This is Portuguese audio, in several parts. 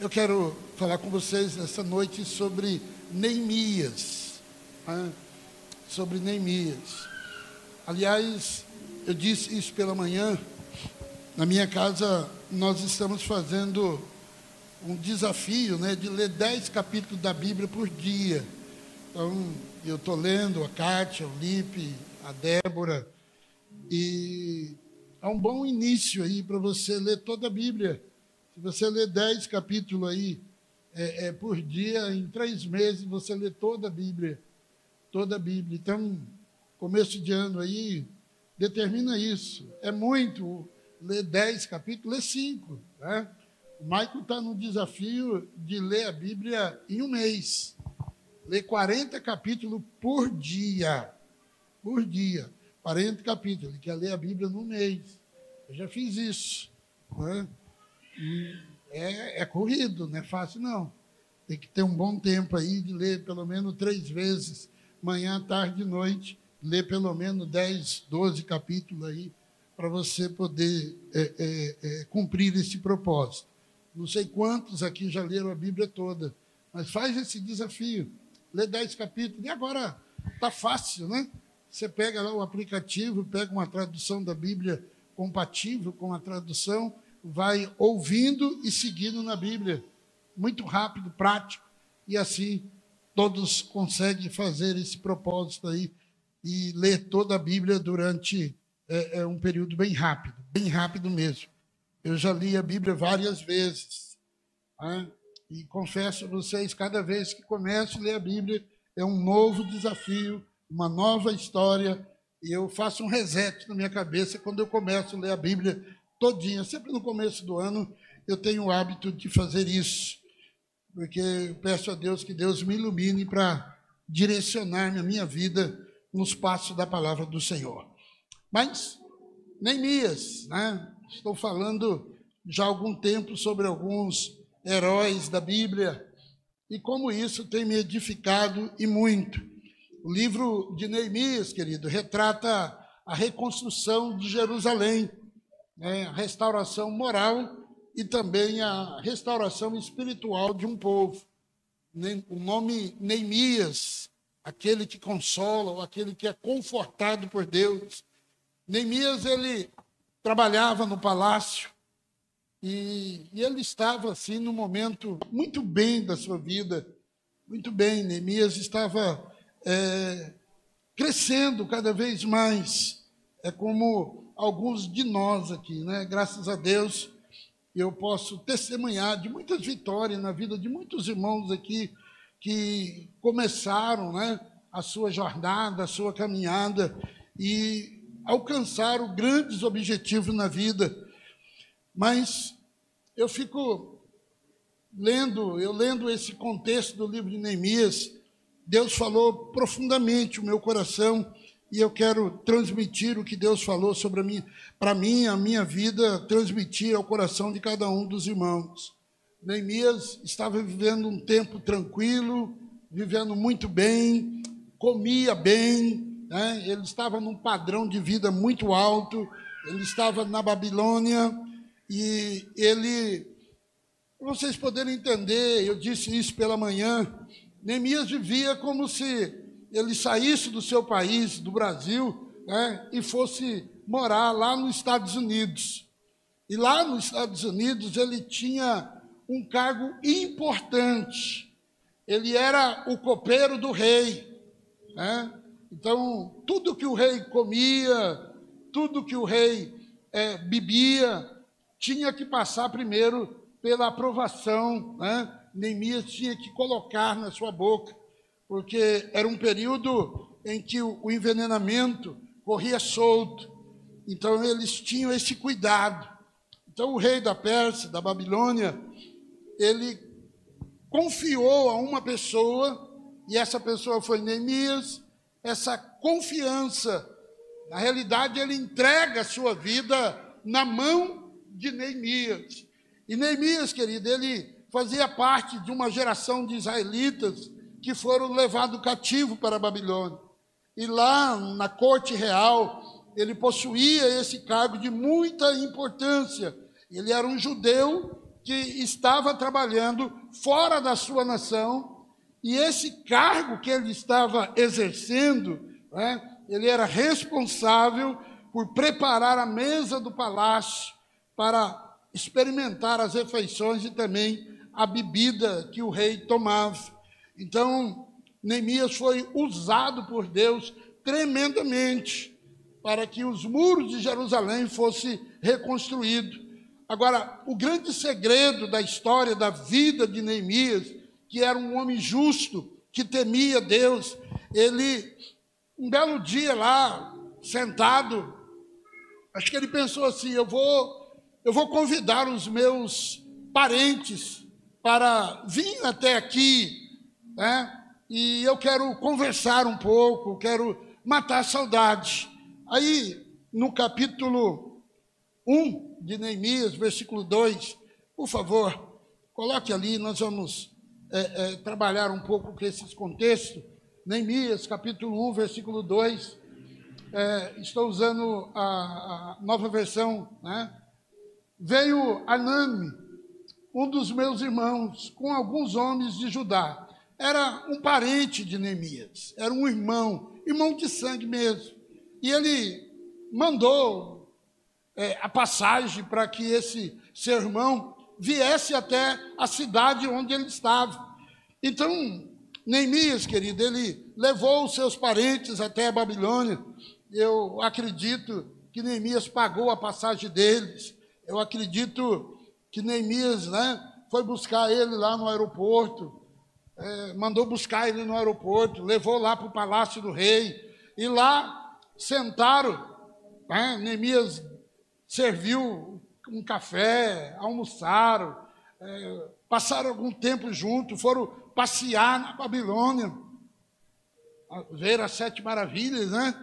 Eu quero falar com vocês essa noite sobre Neemias. Né? Sobre Neemias. Aliás, eu disse isso pela manhã. Na minha casa, nós estamos fazendo um desafio né, de ler dez capítulos da Bíblia por dia. Então, eu estou lendo a Kátia, o Lipe, a Débora. E é um bom início aí para você ler toda a Bíblia. Se você ler dez capítulos aí é, é, por dia, em três meses você lê toda a Bíblia. Toda a Bíblia. Então, começo de ano aí, determina isso. É muito ler dez capítulos, lê cinco. Né? O Michael está no desafio de ler a Bíblia em um mês. Ler 40 capítulos por dia. Por dia. 40 capítulos. Ele quer ler a Bíblia no mês. Eu já fiz isso. Né? É, é corrido, não é fácil não. Tem que ter um bom tempo aí de ler pelo menos três vezes, manhã, tarde e noite, ler pelo menos 10, 12 capítulos aí, para você poder é, é, é, cumprir esse propósito. Não sei quantos aqui já leram a Bíblia toda, mas faz esse desafio. Lê 10 capítulos. E agora está fácil, né? Você pega lá o aplicativo, pega uma tradução da Bíblia compatível com a tradução vai ouvindo e seguindo na Bíblia. Muito rápido, prático, e assim todos conseguem fazer esse propósito aí e ler toda a Bíblia durante é, é um período bem rápido, bem rápido mesmo. Eu já li a Bíblia várias vezes. Né? E confesso a vocês, cada vez que começo a ler a Bíblia, é um novo desafio, uma nova história, e eu faço um reset na minha cabeça quando eu começo a ler a Bíblia todinha. Sempre no começo do ano eu tenho o hábito de fazer isso, porque eu peço a Deus que Deus me ilumine para direcionar a minha vida nos passos da palavra do Senhor. Mas, Neemias, né? estou falando já há algum tempo sobre alguns heróis da Bíblia e como isso tem me edificado e muito. O livro de Neemias, querido, retrata a reconstrução de Jerusalém né, a restauração moral e também a restauração espiritual de um povo. O nome Neemias, aquele que consola, aquele que é confortado por Deus. Neemias, ele trabalhava no palácio e, e ele estava assim num momento muito bem da sua vida, muito bem. Neemias estava é, crescendo cada vez mais. É como alguns de nós aqui, né? Graças a Deus, eu posso testemunhar de muitas vitórias na vida de muitos irmãos aqui que começaram, né, a sua jornada, a sua caminhada e alcançaram grandes objetivos na vida. Mas eu fico lendo, eu lendo esse contexto do livro de Neemias, Deus falou profundamente o meu coração e eu quero transmitir o que Deus falou sobre a minha, para mim, a minha vida, transmitir ao coração de cada um dos irmãos. Neemias estava vivendo um tempo tranquilo, vivendo muito bem, comia bem, né? ele estava num padrão de vida muito alto, ele estava na Babilônia e ele, vocês poderem entender, eu disse isso pela manhã, Neemias vivia como se ele saísse do seu país, do Brasil, né, e fosse morar lá nos Estados Unidos. E lá nos Estados Unidos ele tinha um cargo importante. Ele era o copeiro do rei. Né? Então, tudo que o rei comia, tudo que o rei é, bebia, tinha que passar primeiro pela aprovação. Né? Neemias tinha que colocar na sua boca porque era um período em que o envenenamento corria solto. Então eles tinham esse cuidado. Então o rei da Pérsia, da Babilônia, ele confiou a uma pessoa, e essa pessoa foi Neemias, essa confiança, na realidade ele entrega a sua vida na mão de Neemias. E Neemias, querido, ele fazia parte de uma geração de israelitas que foram levados cativo para a Babilônia. E lá na corte real, ele possuía esse cargo de muita importância. Ele era um judeu que estava trabalhando fora da sua nação, e esse cargo que ele estava exercendo, né, ele era responsável por preparar a mesa do palácio para experimentar as refeições e também a bebida que o rei tomava. Então, Neemias foi usado por Deus tremendamente para que os muros de Jerusalém fossem reconstruídos. Agora, o grande segredo da história da vida de Neemias, que era um homem justo, que temia Deus, ele, um belo dia lá, sentado, acho que ele pensou assim: eu vou, eu vou convidar os meus parentes para vir até aqui, né? E eu quero conversar um pouco, quero matar a saudade. Aí, no capítulo 1 de Neemias, versículo 2, por favor, coloque ali, nós vamos é, é, trabalhar um pouco com esses contextos. Neemias, capítulo 1, versículo 2. É, estou usando a, a, nova versão, né? Veio Anami, um dos meus irmãos, com alguns homens de Judá. Era um parente de Neemias, era um irmão, irmão de sangue mesmo. E ele mandou é, a passagem para que esse seu irmão viesse até a cidade onde ele estava. Então, Neemias, querido, ele levou os seus parentes até a Babilônia. Eu acredito que Neemias pagou a passagem deles. Eu acredito que Neemias né, foi buscar ele lá no aeroporto, é, mandou buscar ele no aeroporto, levou lá para o palácio do rei. E lá sentaram, né? Neemias serviu um café, almoçaram, é, passaram algum tempo junto, foram passear na Babilônia, ver as sete maravilhas, né?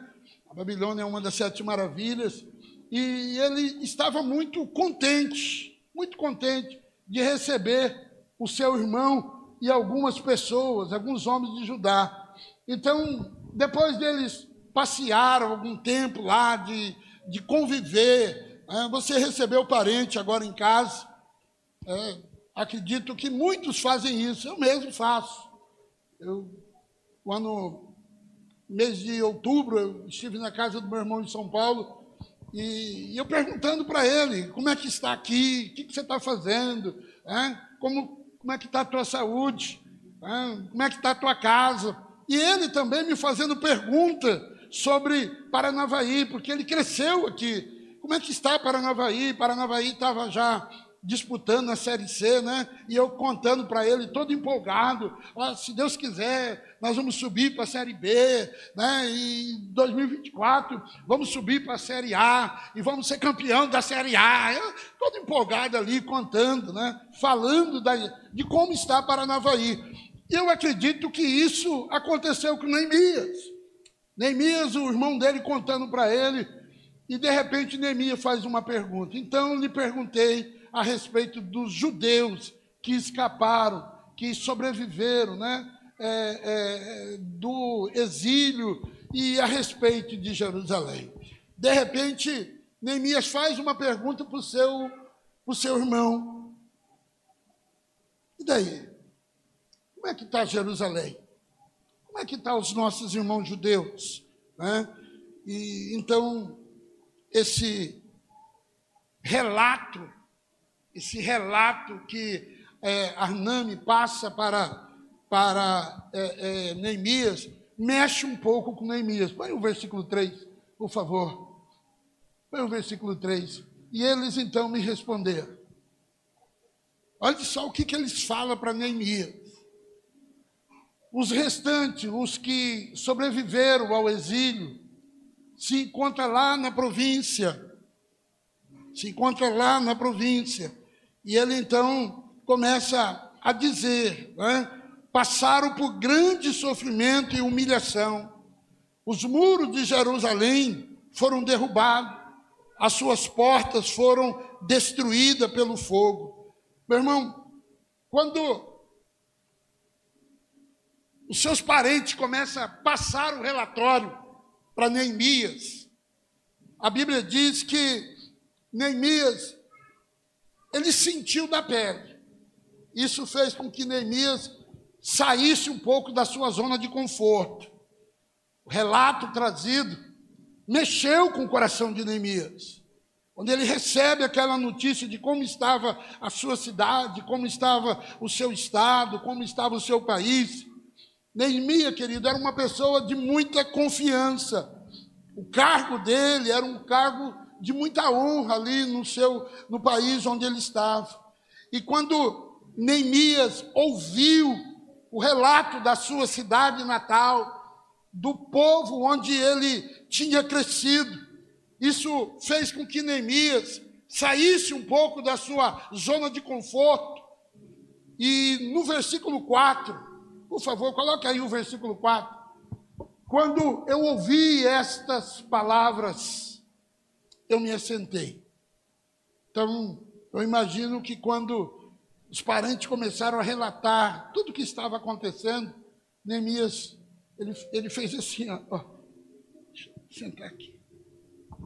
A Babilônia é uma das sete maravilhas, e ele estava muito contente, muito contente de receber o seu irmão e algumas pessoas, alguns homens de Judá. Então, depois deles passearam algum tempo lá, de, de conviver. É, você recebeu parente agora em casa. É, acredito que muitos fazem isso, eu mesmo faço. Eu, quando, mês de outubro, eu estive na casa do meu irmão em São Paulo, e, e eu perguntando para ele, como é que está aqui, o que, que você está fazendo, é? como, como é que está a tua saúde, como é que está a tua casa. E ele também me fazendo pergunta sobre Paranavaí, porque ele cresceu aqui. Como é que está Paranavaí? Paranavaí estava já disputando a Série C, né? E eu contando para ele, todo empolgado, ah, se Deus quiser, nós vamos subir para a Série B, né? E em 2024 vamos subir para a Série A e vamos ser campeão da Série A. Eu, todo empolgado ali, contando, né? Falando da, de como está Paranavaí. Eu acredito que isso aconteceu com Neemias. Neemias, o irmão dele contando para ele, e de repente Neemias faz uma pergunta. Então lhe perguntei a respeito dos judeus que escaparam, que sobreviveram, né? É, é, do exílio e a respeito de Jerusalém. De repente, Neemias faz uma pergunta para o seu, pro seu irmão. E daí? Como é que está Jerusalém? Como é que estão tá os nossos irmãos judeus? Né? E, então, esse relato, esse relato que é, Arname passa para, para é, é, Neemias, mexe um pouco com Neemias. Põe o versículo 3, por favor. Põe o versículo 3. E eles então me responderam. Olha só o que, que eles falam para Neemias. Os restantes, os que sobreviveram ao exílio, se encontram lá na província. Se encontram lá na província. E ele então começa a dizer: né, passaram por grande sofrimento e humilhação. Os muros de Jerusalém foram derrubados, as suas portas foram destruídas pelo fogo. Meu irmão, quando os seus parentes começam a passar o relatório para Neemias. A Bíblia diz que Neemias, ele sentiu da pele. Isso fez com que Neemias saísse um pouco da sua zona de conforto. O relato trazido mexeu com o coração de Neemias. Quando ele recebe aquela notícia de como estava a sua cidade, como estava o seu estado, como estava o seu país. Neemias, querido, era uma pessoa de muita confiança. O cargo dele era um cargo de muita honra ali no seu no país onde ele estava. E quando Neemias ouviu o relato da sua cidade natal, do povo onde ele tinha crescido, isso fez com que Neemias saísse um pouco da sua zona de conforto. E no versículo 4, por favor, coloque aí o versículo 4. Quando eu ouvi estas palavras, eu me assentei. Então, eu imagino que quando os parentes começaram a relatar tudo o que estava acontecendo, Neemias, ele, ele fez assim, ó, ó, deixa eu sentar aqui.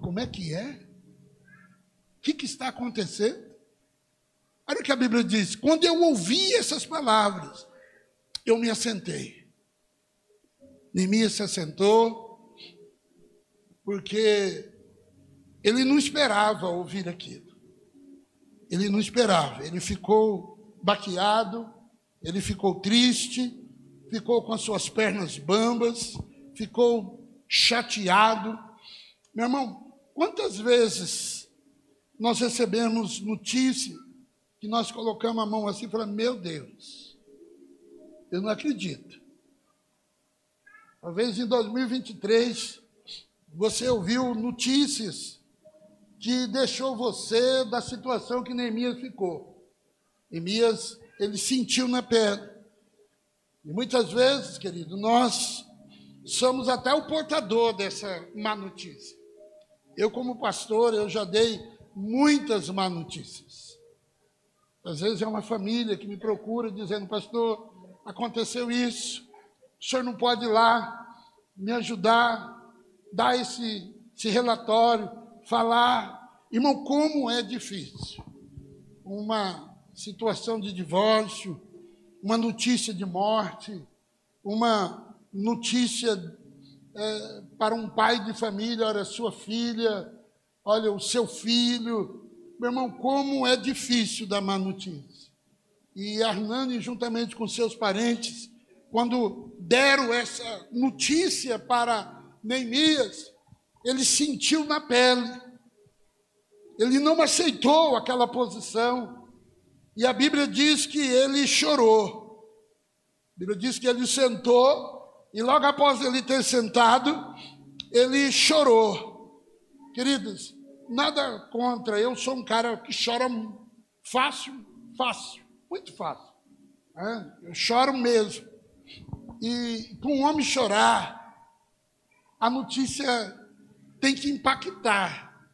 Como é que é? O que, que está acontecendo? Olha o que a Bíblia diz. Quando eu ouvi essas palavras, eu me assentei. Neemias se assentou, porque ele não esperava ouvir aquilo. Ele não esperava. Ele ficou baqueado, ele ficou triste, ficou com as suas pernas bambas, ficou chateado. Meu irmão, Quantas vezes nós recebemos notícia que nós colocamos a mão assim e falamos, meu Deus, eu não acredito. Talvez em 2023 você ouviu notícias que deixou você da situação que Neemias ficou. Neemias, ele sentiu na pele. E muitas vezes, querido, nós somos até o portador dessa má notícia. Eu, como pastor, eu já dei muitas má notícias. Às vezes é uma família que me procura dizendo, pastor, aconteceu isso, o senhor não pode ir lá me ajudar, dar esse, esse relatório, falar. Irmão, como é difícil. Uma situação de divórcio, uma notícia de morte, uma notícia é, para um pai de família, olha, sua filha, olha, o seu filho. Meu irmão, como é difícil dar má notícia. E Arnani, juntamente com seus parentes, quando deram essa notícia para Neemias, ele sentiu na pele. Ele não aceitou aquela posição. E a Bíblia diz que ele chorou. A Bíblia diz que ele sentou e logo após ele ter sentado, ele chorou. Queridos, nada contra, eu sou um cara que chora fácil, fácil, muito fácil. Né? Eu choro mesmo. E para um homem chorar, a notícia tem que impactar,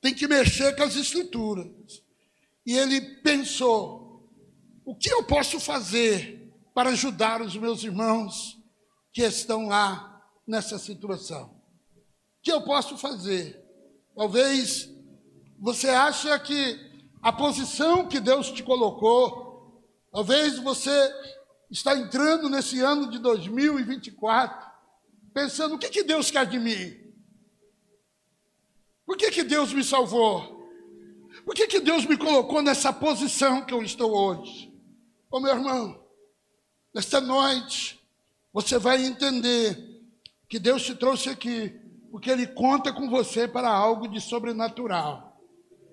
tem que mexer com as estruturas. E ele pensou: o que eu posso fazer para ajudar os meus irmãos que estão lá nessa situação. O que eu posso fazer? Talvez você acha que a posição que Deus te colocou, talvez você está entrando nesse ano de 2024 pensando o que, que Deus quer de mim? Por que, que Deus me salvou? Por que, que Deus me colocou nessa posição que eu estou hoje? Ô meu irmão, nesta noite, você vai entender que Deus te trouxe aqui, porque Ele conta com você para algo de sobrenatural.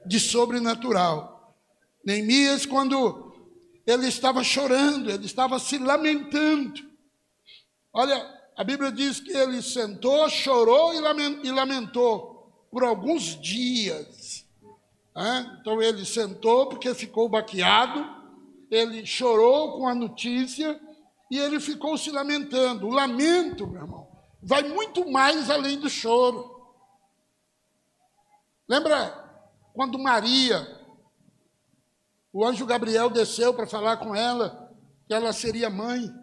De sobrenatural. Neemias, quando ele estava chorando, ele estava se lamentando. Olha, a Bíblia diz que ele sentou, chorou e lamentou por alguns dias. Então ele sentou porque ficou baqueado, ele chorou com a notícia e ele ficou se lamentando. O lamento, meu irmão, vai muito mais além do choro. Lembra quando Maria, o anjo Gabriel desceu para falar com ela que ela seria mãe?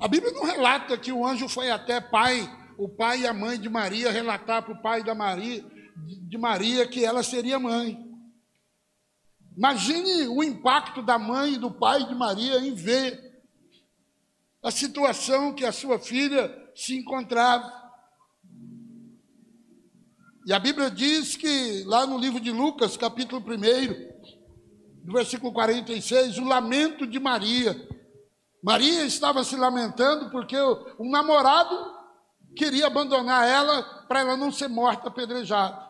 A Bíblia não relata que o anjo foi até pai, o pai e a mãe de Maria relatar para o pai da Maria, de Maria que ela seria mãe. Imagine o impacto da mãe e do pai de Maria em ver a situação que a sua filha se encontrava. E a Bíblia diz que, lá no livro de Lucas, capítulo 1, versículo 46, o lamento de Maria. Maria estava se lamentando porque o, namorado queria abandonar ela para ela não ser morta apedrejada.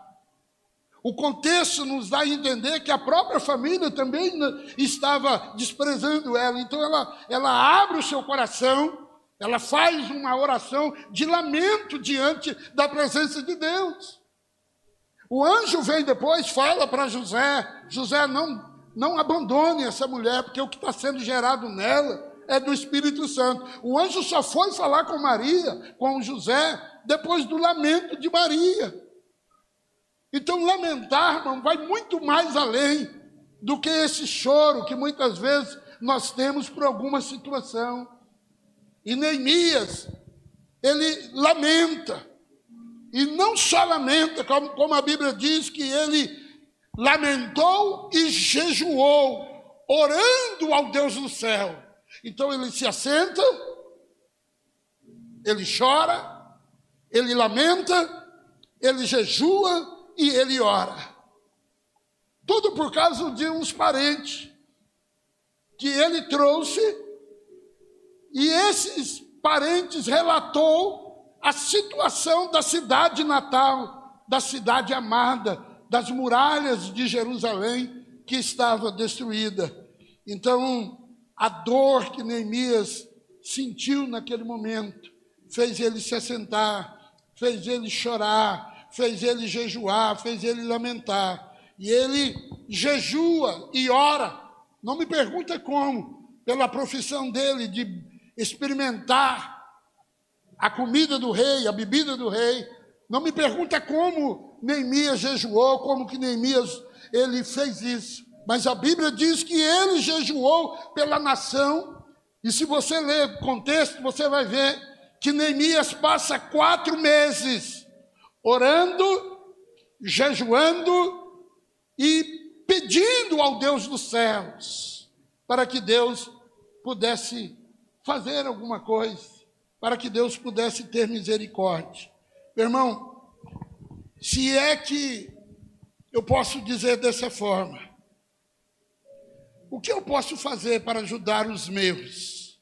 O contexto nos dá a entender que a própria família também estava desprezando ela. Então ela, ela abre o seu coração, ela faz uma oração de lamento diante da presença de Deus. O anjo vem depois, fala para José: José, não, não abandone essa mulher, porque o que está sendo gerado nela é do Espírito Santo. O anjo só foi falar com Maria, com José, depois do lamento de Maria. Então, lamentar, irmão, vai muito mais além do que esse choro que muitas vezes nós temos por alguma situação. E Neemias, ele lamenta. E não só lamenta, como, como a Bíblia diz que ele lamentou e jejuou, orando ao Deus do céu. Então ele se assenta, ele chora, ele lamenta, ele jejua e ele ora. Tudo por causa de uns parentes que ele trouxe, e esses parentes relatou a situação da cidade natal, da cidade amada, das muralhas de Jerusalém que estava destruída. Então, a dor que Neemias sentiu naquele momento fez ele se assentar, fez ele chorar, fez ele jejuar, fez ele lamentar. E ele jejua e ora. Não me pergunta como, pela profissão dele de experimentar a comida do rei, a bebida do rei. Não me pergunta como Neemias jejuou, como que Neemias ele fez isso. Mas a Bíblia diz que ele jejuou pela nação. E se você ler o contexto, você vai ver que Neemias passa quatro meses orando, jejuando e pedindo ao Deus dos céus para que Deus pudesse fazer alguma coisa para que Deus pudesse ter misericórdia. Meu irmão, se é que eu posso dizer dessa forma, o que eu posso fazer para ajudar os meus?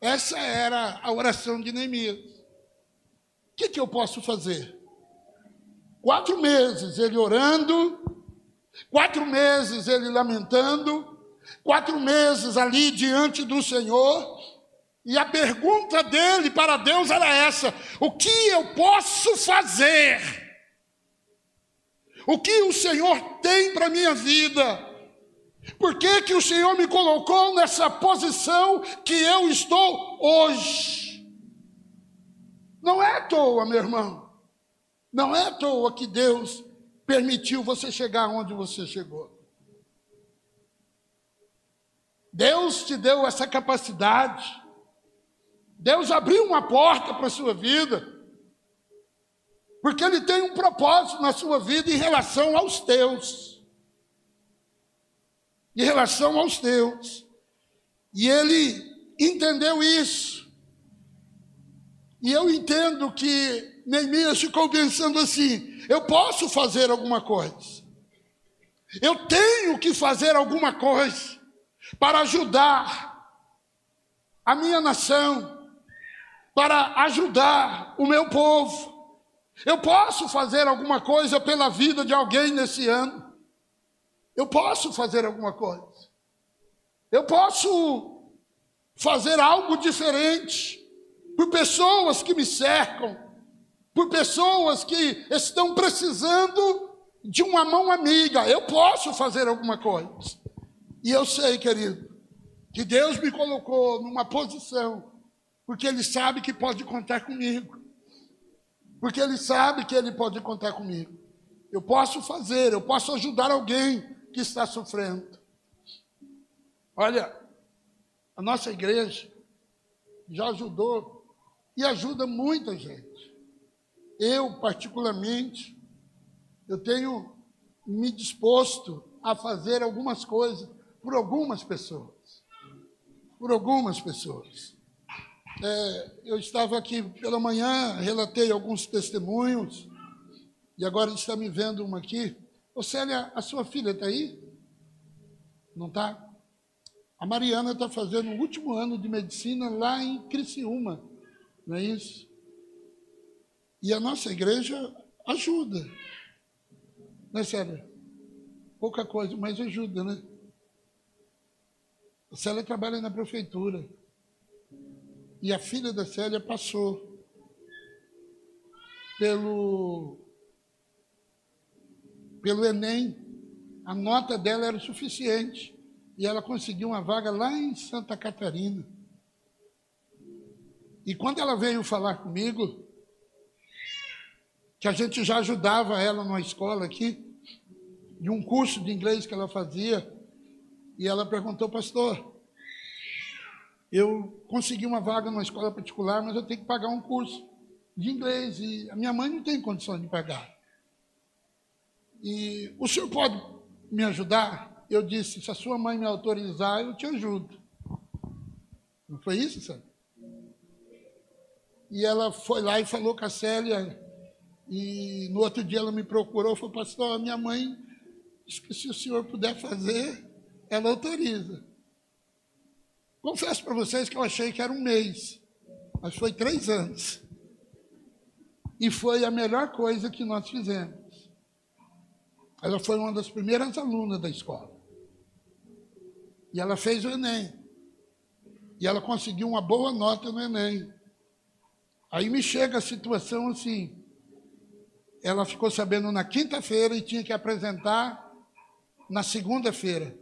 Essa era a oração de Neemias. O que, que eu posso fazer? Quatro meses ele orando, quatro meses ele lamentando, quatro meses ali diante do Senhor, e a pergunta dele para Deus era essa: o que eu posso fazer? O que o Senhor tem para minha vida? Por que, que o Senhor me colocou nessa posição que eu estou hoje? Não é à toa, meu irmão. Não é à toa que Deus permitiu você chegar onde você chegou. Deus te deu essa capacidade Deus abriu uma porta para a sua vida, porque Ele tem um propósito na sua vida em relação aos teus. Em relação aos teus. E Ele entendeu isso. E eu entendo que Neemias ficou pensando assim: eu posso fazer alguma coisa. Eu tenho que fazer alguma coisa para ajudar a minha nação para ajudar o meu povo. Eu posso fazer alguma coisa pela vida de alguém nesse ano. Eu posso fazer alguma coisa. Eu posso fazer algo diferente por pessoas que me cercam, por pessoas que estão precisando de uma mão amiga. Eu posso fazer alguma coisa. E eu sei, querido, que Deus me colocou numa posição porque ele sabe que pode contar comigo. Porque ele sabe que ele pode contar comigo. Eu posso fazer, eu posso ajudar alguém que está sofrendo. Olha, a nossa igreja já ajudou e ajuda muita gente. Eu, particularmente, eu tenho me disposto a fazer algumas coisas por algumas pessoas. Por algumas pessoas. É, eu estava aqui pela manhã, relatei alguns testemunhos, e agora está me vendo uma aqui. Ô Célia, a sua filha está aí? Não está? A Mariana está fazendo o último ano de medicina lá em Criciúma, não é isso? E a nossa igreja ajuda. Né, Célia? Pouca coisa, mas ajuda, né? A Célia trabalha na prefeitura. E a filha da Célia passou pelo, pelo Enem. A nota dela era o suficiente. E ela conseguiu uma vaga lá em Santa Catarina. E quando ela veio falar comigo, que a gente já ajudava ela numa escola aqui, de um curso de inglês que ela fazia, e ela perguntou, pastor, eu consegui uma vaga numa escola particular, mas eu tenho que pagar um curso de inglês e a minha mãe não tem condições de pagar. E o senhor pode me ajudar? Eu disse, se a sua mãe me autorizar, eu te ajudo. Não foi isso, sabe? E ela foi lá e falou com a Célia, e no outro dia ela me procurou e falou, pastor, minha mãe disse que se o senhor puder fazer, ela autoriza. Confesso para vocês que eu achei que era um mês, mas foi três anos. E foi a melhor coisa que nós fizemos. Ela foi uma das primeiras alunas da escola. E ela fez o Enem. E ela conseguiu uma boa nota no Enem. Aí me chega a situação assim. Ela ficou sabendo na quinta-feira e tinha que apresentar na segunda-feira.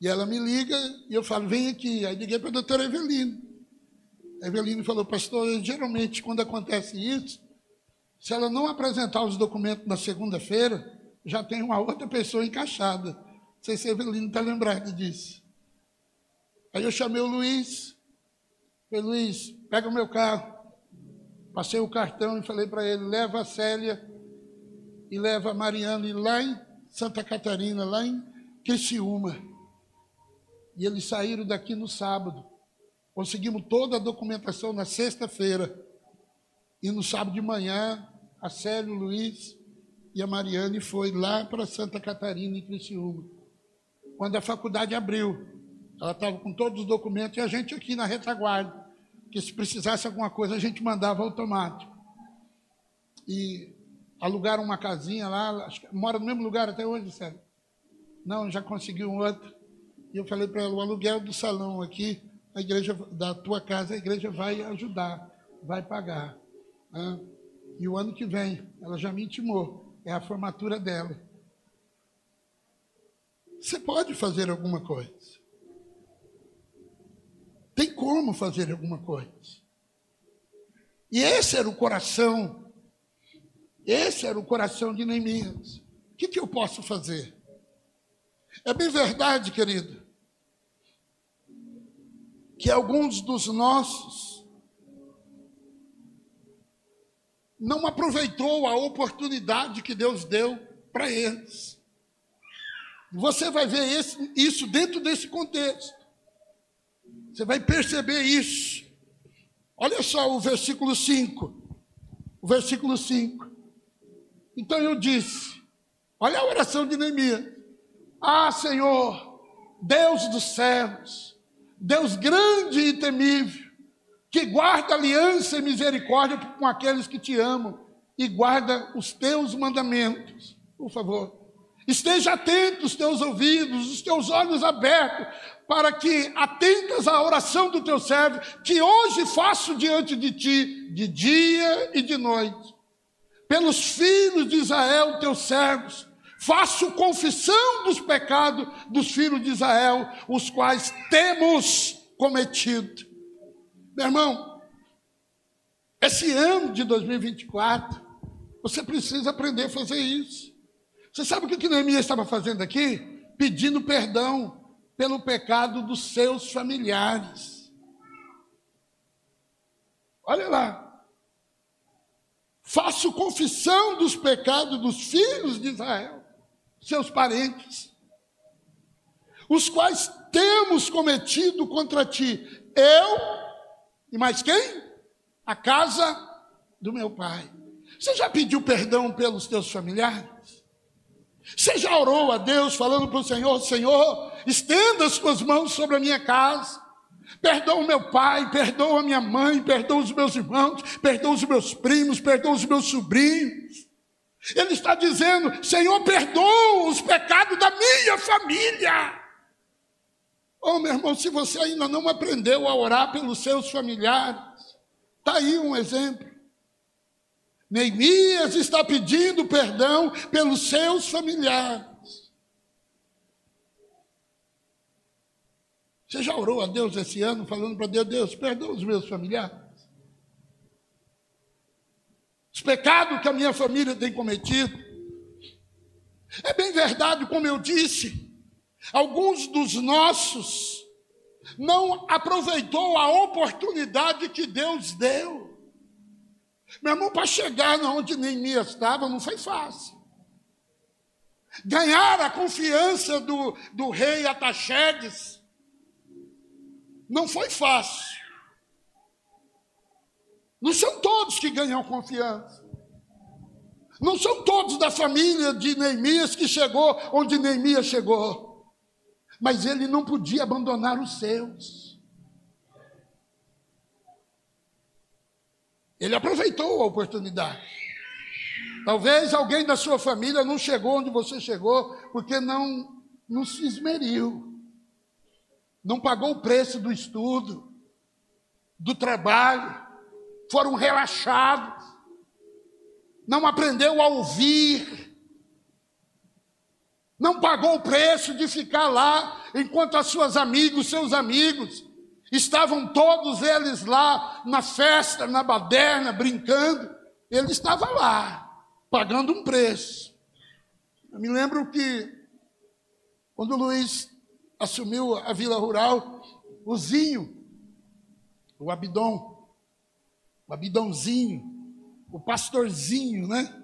E ela me liga e eu falo, vem aqui. Aí liguei para a doutora Eveline. A Eveline falou, pastor, geralmente quando acontece isso, se ela não apresentar os documentos na segunda-feira, já tem uma outra pessoa encaixada. Não sei se a Eveline está lembrada disso. Aí eu chamei o Luiz. Falei, Luiz, pega o meu carro. Passei o cartão e falei para ele, leva a Célia e leva a Mariana lá em Santa Catarina, lá em Criciúma. E eles saíram daqui no sábado. Conseguimos toda a documentação na sexta-feira. E no sábado de manhã, a Célio, Luiz e a Mariane foi lá para Santa Catarina, em Criciúma. Quando a faculdade abriu, ela estava com todos os documentos e a gente aqui na retaguarda. Que se precisasse alguma coisa, a gente mandava automático. E alugaram uma casinha lá, acho que mora no mesmo lugar até hoje, sério. Não, já conseguiu um outro. E eu falei para ela, o aluguel do salão aqui, a igreja da tua casa, a igreja vai ajudar, vai pagar. Né? E o ano que vem, ela já me intimou, é a formatura dela. Você pode fazer alguma coisa. Tem como fazer alguma coisa. E esse era o coração, esse era o coração de Neemias. O que, que eu posso fazer? É bem verdade, querido, que alguns dos nossos não aproveitou a oportunidade que Deus deu para eles. Você vai ver esse, isso dentro desse contexto. Você vai perceber isso. Olha só o versículo 5. O versículo 5. Então eu disse: Olha a oração de Neemias. Ah, Senhor, Deus dos céus, Deus grande e temível, que guarda aliança e misericórdia com aqueles que te amam e guarda os teus mandamentos. Por favor, esteja atento os teus ouvidos, os teus olhos abertos, para que atentas à oração do teu servo, que hoje faço diante de ti, de dia e de noite, pelos filhos de Israel, teus servos, faço confissão dos pecados dos filhos de Israel, os quais temos cometido. Meu irmão, esse ano de 2024, você precisa aprender a fazer isso. Você sabe o que, que Neemias estava fazendo aqui? Pedindo perdão pelo pecado dos seus familiares. Olha lá. Faço confissão dos pecados dos filhos de Israel seus parentes, os quais temos cometido contra ti, eu e mais quem? A casa do meu pai. Você já pediu perdão pelos teus familiares? Você já orou a Deus falando para o Senhor: Senhor, estenda as tuas mãos sobre a minha casa, perdoa o meu pai, perdoa a minha mãe, perdoa os meus irmãos, perdoa os meus primos, perdoa os meus sobrinhos. Ele está dizendo: Senhor, perdoa os pecados da minha família. Oh, meu irmão, se você ainda não aprendeu a orar pelos seus familiares, está aí um exemplo. Neemias está pedindo perdão pelos seus familiares. Você já orou a Deus esse ano falando para Deus, Deus, perdoa os meus familiares? Os pecados que a minha família tem cometido. É bem verdade, como eu disse, alguns dos nossos não aproveitou a oportunidade que Deus deu. Meu irmão, para chegar onde Neemias estava, não foi fácil. Ganhar a confiança do, do rei Ataxedes não foi fácil. Não são todos que ganham confiança. Não são todos da família de Neemias que chegou onde Neemias chegou. Mas ele não podia abandonar os seus. Ele aproveitou a oportunidade. Talvez alguém da sua família não chegou onde você chegou porque não, não se esmeriu não pagou o preço do estudo, do trabalho, foram relaxados, não aprendeu a ouvir, não pagou o preço de ficar lá enquanto as suas amigos, seus amigos, estavam todos eles lá na festa, na baderna, brincando, ele estava lá, pagando um preço. Eu me lembro que quando o Luiz assumiu a vila rural, o Zinho, o Abidom, o Abidãozinho, o pastorzinho, né?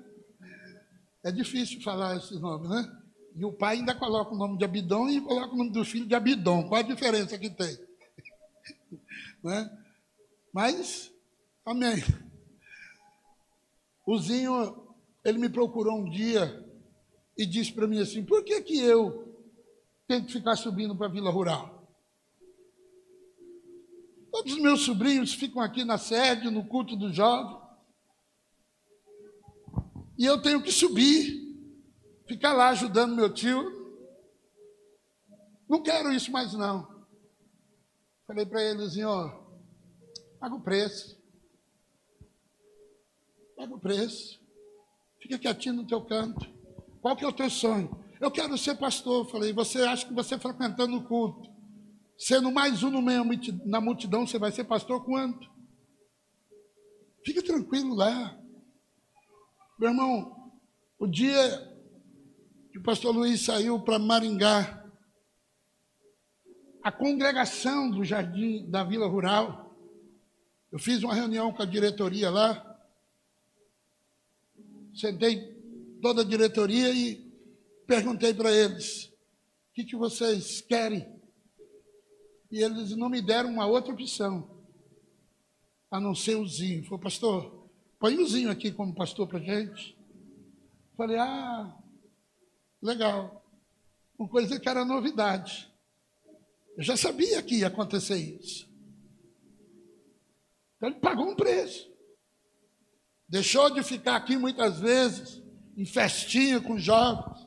É difícil falar esse nome, né? E o pai ainda coloca o nome de Abidom e coloca o nome do filho de Abidom. Qual a diferença que tem? né? Mas, amém. O Zinho, ele me procurou um dia e disse para mim assim: por que que eu tem que ficar subindo para a Vila Rural. Todos os meus sobrinhos ficam aqui na sede, no culto do jovem. E eu tenho que subir, ficar lá ajudando meu tio. Não quero isso mais não. Falei para ele, senhor, paga o preço. Paga o preço. Fica quietinho no teu canto. Qual que é o teu sonho? Eu quero ser pastor. Falei, você acha que você frequentando o culto, sendo mais um no meio, na multidão, você vai ser pastor quanto? Fique tranquilo lá. Meu irmão, o dia que o pastor Luiz saiu para Maringá, a congregação do jardim da Vila Rural, eu fiz uma reunião com a diretoria lá, sentei toda a diretoria e perguntei para eles: o que, que vocês querem? E eles não me deram uma outra opção, a não ser o Zinho. Falei, pastor, põe o Zinho aqui como pastor para gente. Falei, ah, legal. Uma coisa que era novidade. Eu já sabia que ia acontecer isso. Então ele pagou um preço. Deixou de ficar aqui muitas vezes, em festinha com jovens.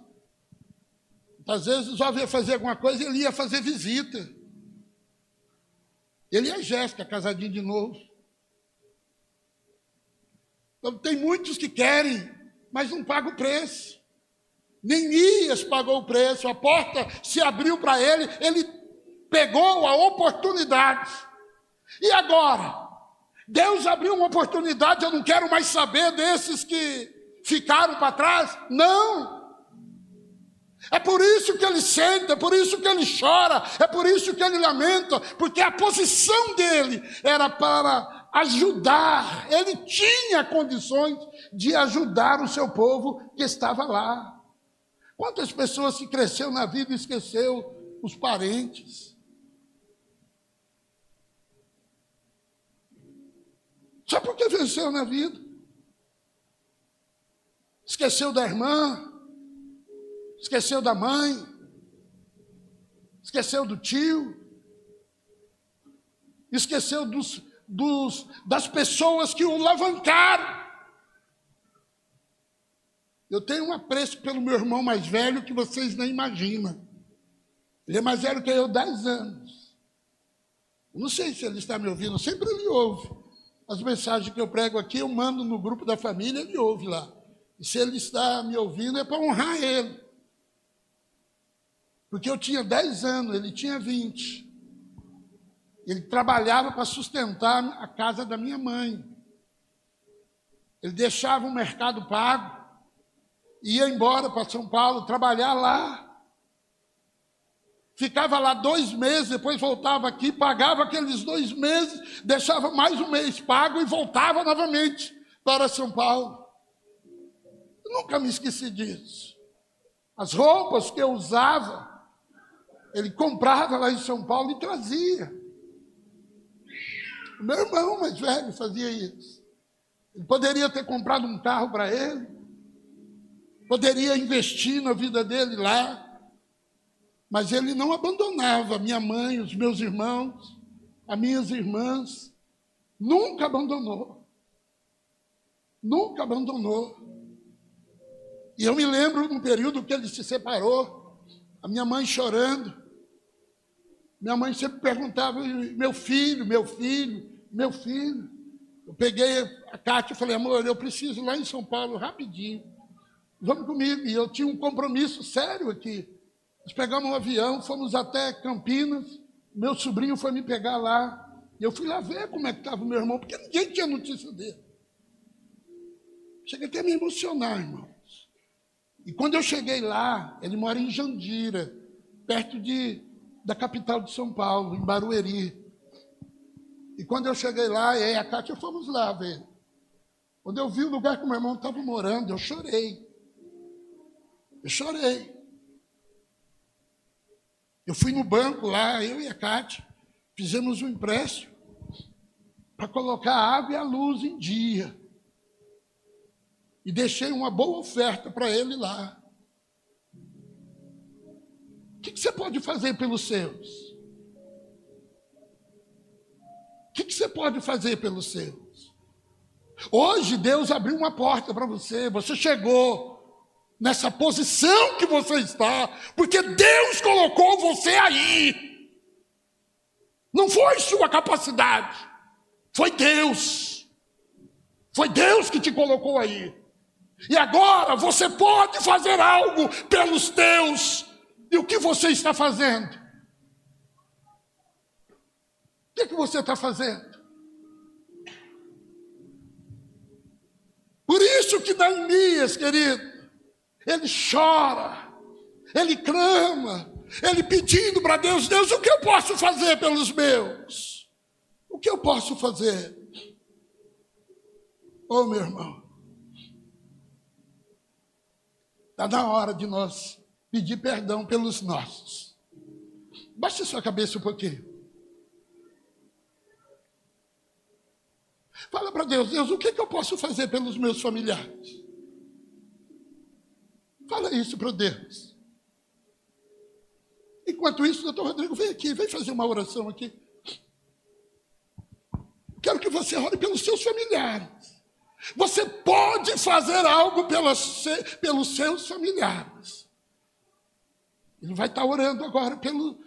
Às vezes o jovem ia fazer alguma coisa, ele ia fazer visita. Ele e a Jéssica, casadinho de novo. Então, tem muitos que querem, mas não pagam o preço. Nem Ias pagou o preço, a porta se abriu para ele, ele pegou a oportunidade. E agora? Deus abriu uma oportunidade, eu não quero mais saber desses que ficaram para trás. Não! É por isso que ele senta, é por isso que ele chora, é por isso que ele lamenta, porque a posição dele era para ajudar, ele tinha condições de ajudar o seu povo que estava lá. Quantas pessoas que cresceu na vida e esqueceu os parentes? Só porque venceu na vida. Esqueceu da irmã, esqueceu da mãe, esqueceu do tio, esqueceu dos, dos, das pessoas que o alavancaram. Eu tenho um apreço pelo meu irmão mais velho que vocês nem imaginam. Ele é mais velho que eu, 10 anos. não sei se ele está me ouvindo, sempre ele ouve. As mensagens que eu prego aqui, eu mando no grupo da família, ele ouve lá. E se ele está me ouvindo, é para honrar ele. Porque eu tinha 10 anos, ele tinha 20. Ele trabalhava para sustentar a casa da minha mãe. Ele deixava o mercado pago, ia embora para São Paulo trabalhar lá. Ficava lá dois meses, depois voltava aqui, pagava aqueles dois meses, deixava mais um mês pago e voltava novamente para São Paulo. Eu nunca me esqueci disso. As roupas que eu usava, ele comprava lá em São Paulo e trazia. O meu irmão mais velho fazia isso. Ele poderia ter comprado um carro para ele, poderia investir na vida dele lá, mas ele não abandonava minha mãe, os meus irmãos, as minhas irmãs, nunca abandonou. Nunca abandonou. E eu me lembro num período que ele se separou, a minha mãe chorando. Minha mãe sempre perguntava: meu filho, meu filho, meu filho. Eu peguei a Cátia e falei: amor, eu preciso ir lá em São Paulo rapidinho. Vamos comigo. E eu tinha um compromisso sério aqui. Nós pegamos um avião, fomos até Campinas. Meu sobrinho foi me pegar lá. E eu fui lá ver como é que estava o meu irmão, porque ninguém tinha notícia dele. Cheguei até a me emocionar, irmãos. E quando eu cheguei lá, ele mora em Jandira, perto de da capital de São Paulo, em Barueri. E quando eu cheguei lá, e a Cátia fomos lá ver. Quando eu vi o lugar que meu irmão estava morando, eu chorei. Eu chorei. Eu fui no banco lá, eu e a Cátia, fizemos um empréstimo para colocar a água e a luz em dia. E deixei uma boa oferta para ele lá. O que, você pode fazer pelos seus? O que, que você pode fazer pelos seus? Hoje Deus abriu uma porta para você, você chegou nessa posição que você está, porque Deus colocou você aí. Não foi sua capacidade, foi Deus. Foi Deus que te colocou aí. E agora você pode fazer algo pelos teus e o que você está fazendo? O que, é que você está fazendo? Por isso que Neemias, querido, ele chora, ele clama, ele pedindo para Deus, Deus, o que eu posso fazer pelos meus? O que eu posso fazer? Oh, meu irmão, está na hora de nós pedir perdão pelos nossos. Baixe sua cabeça um pouquinho. Fala para Deus, Deus, o que, que eu posso fazer pelos meus familiares? Fala isso para Deus. Enquanto isso, doutor Rodrigo, vem aqui, vem fazer uma oração aqui. Quero que você ore pelos seus familiares. Você pode fazer algo pelos, pelos seus familiares. Ele vai estar orando agora pelo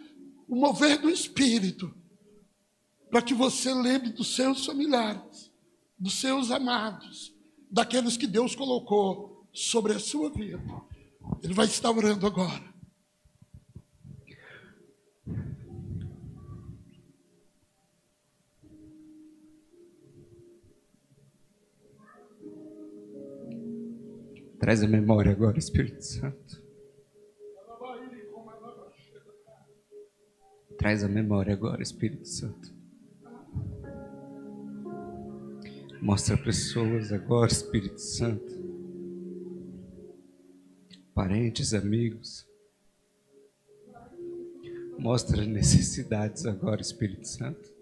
o mover do Espírito, para que você lembre dos seus familiares, dos seus amados, daqueles que Deus colocou sobre a sua vida. Ele vai estar orando agora. Traz a memória agora, Espírito Santo. Traz a memória agora, Espírito Santo. Mostra pessoas agora, Espírito Santo. Parentes, amigos. Mostra necessidades agora, Espírito Santo.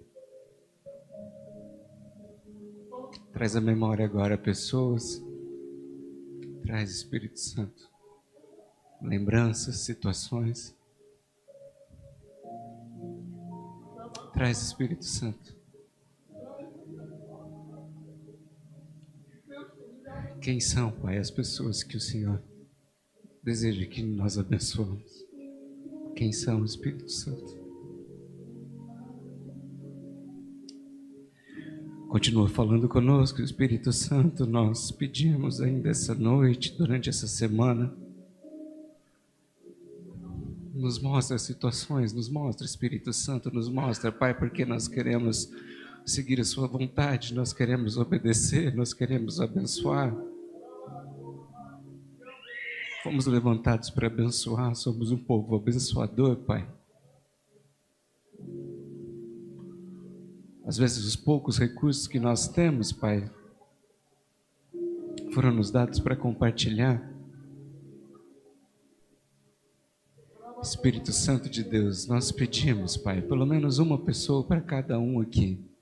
Traz a memória agora pessoas. Traz, Espírito Santo, lembranças, situações. Traz, Espírito Santo. Quem são, Pai, as pessoas que o Senhor deseja que nós abençoamos? Quem são o Espírito Santo? Continua falando conosco, Espírito Santo. Nós pedimos ainda essa noite, durante essa semana. Nos mostra situações, nos mostra, Espírito Santo, nos mostra, Pai, porque nós queremos seguir a Sua vontade, nós queremos obedecer, nós queremos abençoar. Fomos levantados para abençoar, somos um povo abençoador, Pai. Às vezes, os poucos recursos que nós temos, Pai, foram nos dados para compartilhar. Espírito Santo de Deus, nós pedimos, Pai, pelo menos uma pessoa para cada um aqui.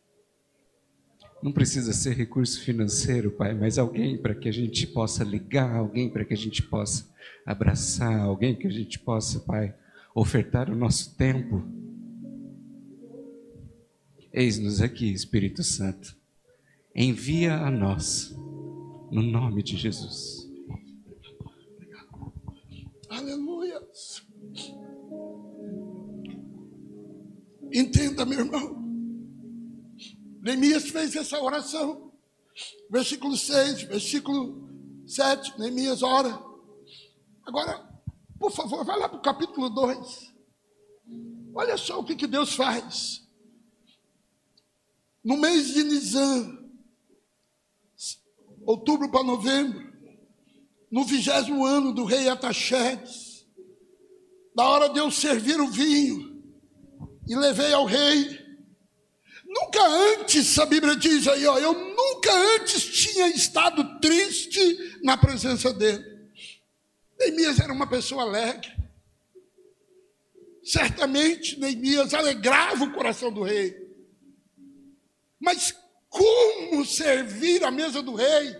Não precisa ser recurso financeiro, Pai, mas alguém para que a gente possa ligar, alguém para que a gente possa abraçar, alguém que a gente possa, Pai, ofertar o nosso tempo. Eis-nos aqui, Espírito Santo. Envia a nós, no nome de Jesus. Aleluia. Entenda, meu irmão. Neemias fez essa oração. Versículo 6, versículo 7, Neemias ora. Agora, por favor, vai lá para o capítulo 2. Olha só o que, que Deus faz. No mês de Nisan, outubro para novembro, no vigésimo ano do rei Ataxerxes, da hora de eu servir o vinho, e levei ao rei. Nunca antes, a Bíblia diz aí, ó, eu nunca antes tinha estado triste na presença dele. Neemias era uma pessoa alegre. Certamente Neemias alegrava o coração do rei. Mas como servir a mesa do rei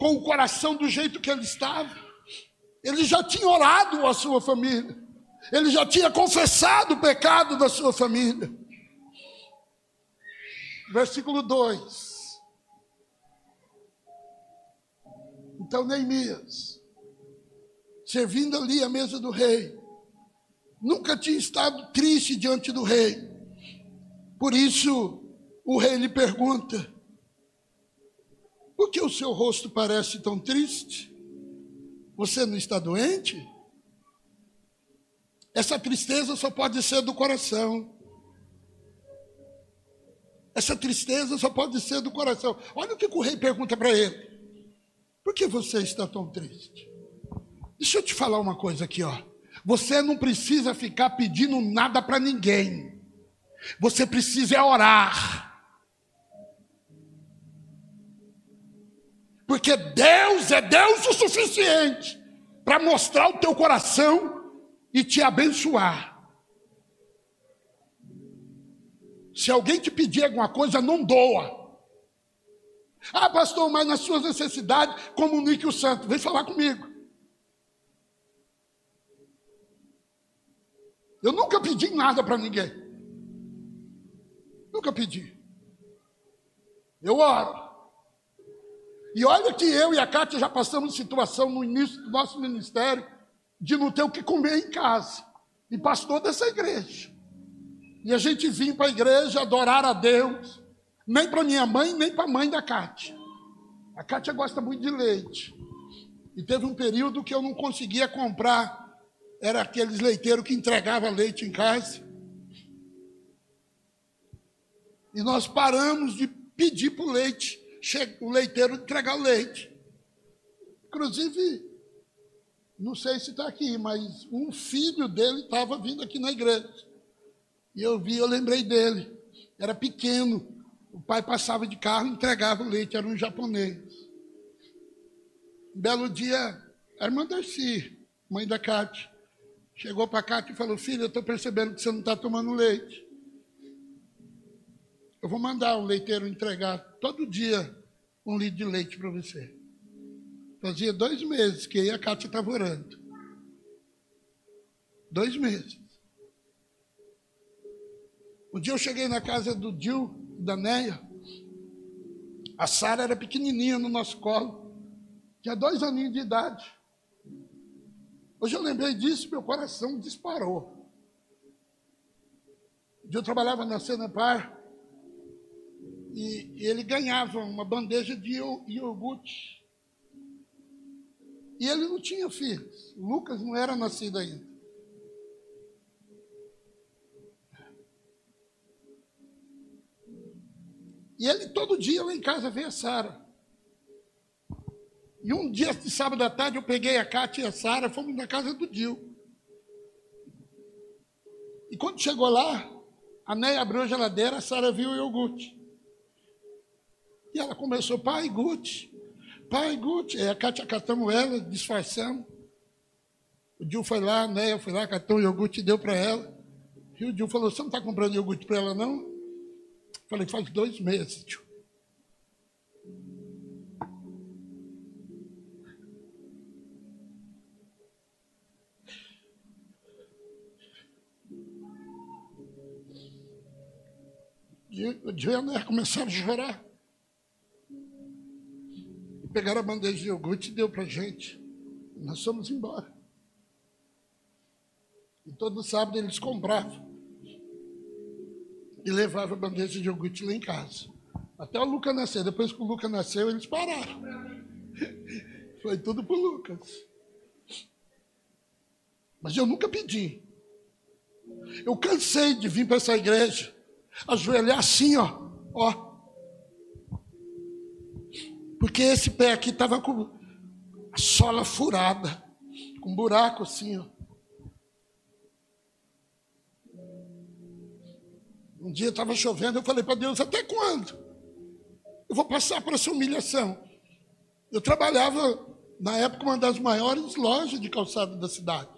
com o coração do jeito que ele estava? Ele já tinha orado a sua família. Ele já tinha confessado o pecado da sua família. Versículo 2. Então, Neemias servindo ali à mesa do rei. Nunca tinha estado triste diante do rei. Por isso, o rei lhe pergunta: Por que o seu rosto parece tão triste? Você não está doente? Essa tristeza só pode ser do coração. Essa tristeza só pode ser do coração. Olha o que o rei pergunta para ele: Por que você está tão triste? Deixa eu te falar uma coisa aqui, ó. Você não precisa ficar pedindo nada para ninguém. Você precisa é orar. Porque Deus é Deus o suficiente para mostrar o teu coração e te abençoar. Se alguém te pedir alguma coisa, não doa. Ah, pastor, mas nas suas necessidades, comunique o santo. Vem falar comigo. Eu nunca pedi nada para ninguém. Nunca pedi. Eu oro. E olha que eu e a Cátia já passamos situação no início do nosso ministério de não ter o que comer em casa. E pastor dessa igreja. E a gente vinha para a igreja adorar a Deus. Nem para minha mãe, nem para a mãe da Cátia. A Cátia gosta muito de leite. E teve um período que eu não conseguia comprar era aqueles leiteiros que entregavam leite em casa. E nós paramos de pedir para o leite, o leiteiro entregar o leite. Inclusive, não sei se está aqui, mas um filho dele estava vindo aqui na igreja. E eu vi, eu lembrei dele. Era pequeno. O pai passava de carro e entregava o leite, era um japonês. Um belo dia, a irmã Darcy mãe da Cátia, chegou para a Cátia e falou: Filha, eu estou percebendo que você não está tomando leite. Eu vou mandar um leiteiro entregar todo dia um litro de leite para você. Fazia dois meses que aí a Cátia estava orando. Dois meses. Um dia eu cheguei na casa do Dil, da Neia. A Sara era pequenininha no nosso colo. Tinha dois aninhos de idade. Hoje eu lembrei disso, meu coração disparou. Um dia eu trabalhava na Senepar e, e ele ganhava uma bandeja de iogurte. E ele não tinha filhos. Lucas não era nascido ainda. E ele todo dia lá em casa vê a Sara. E um dia de sábado à tarde eu peguei a Cátia e a Sara, fomos na casa do Dil. E quando chegou lá, a Neia abriu a geladeira, a Sara viu o iogurte. E ela começou, pai, Guti, pai, Guti. Aí a Cátia catamos ela, disfarçamos. O Dil foi lá, a Neia foi lá, catou o iogurte e deu para ela. E o Dil falou, você não está comprando iogurte para ela, não? Falei, faz dois meses, tio. O Diana começaram a chorar. E pegaram a bandeja de iogurte e deu para gente. Nós fomos embora. E todo sábado eles compravam e levava a bandeja de iogurte lá em casa. Até o Lucas nascer. Depois que o Lucas nasceu, eles pararam. Foi tudo para o Lucas. Mas eu nunca pedi. Eu cansei de vir para essa igreja, ajoelhar assim, ó, ó. Porque esse pé aqui estava com a sola furada, com um buraco assim, ó. Um dia estava chovendo, eu falei para Deus: até quando? Eu vou passar por essa humilhação. Eu trabalhava, na época, uma das maiores lojas de calçado da cidade.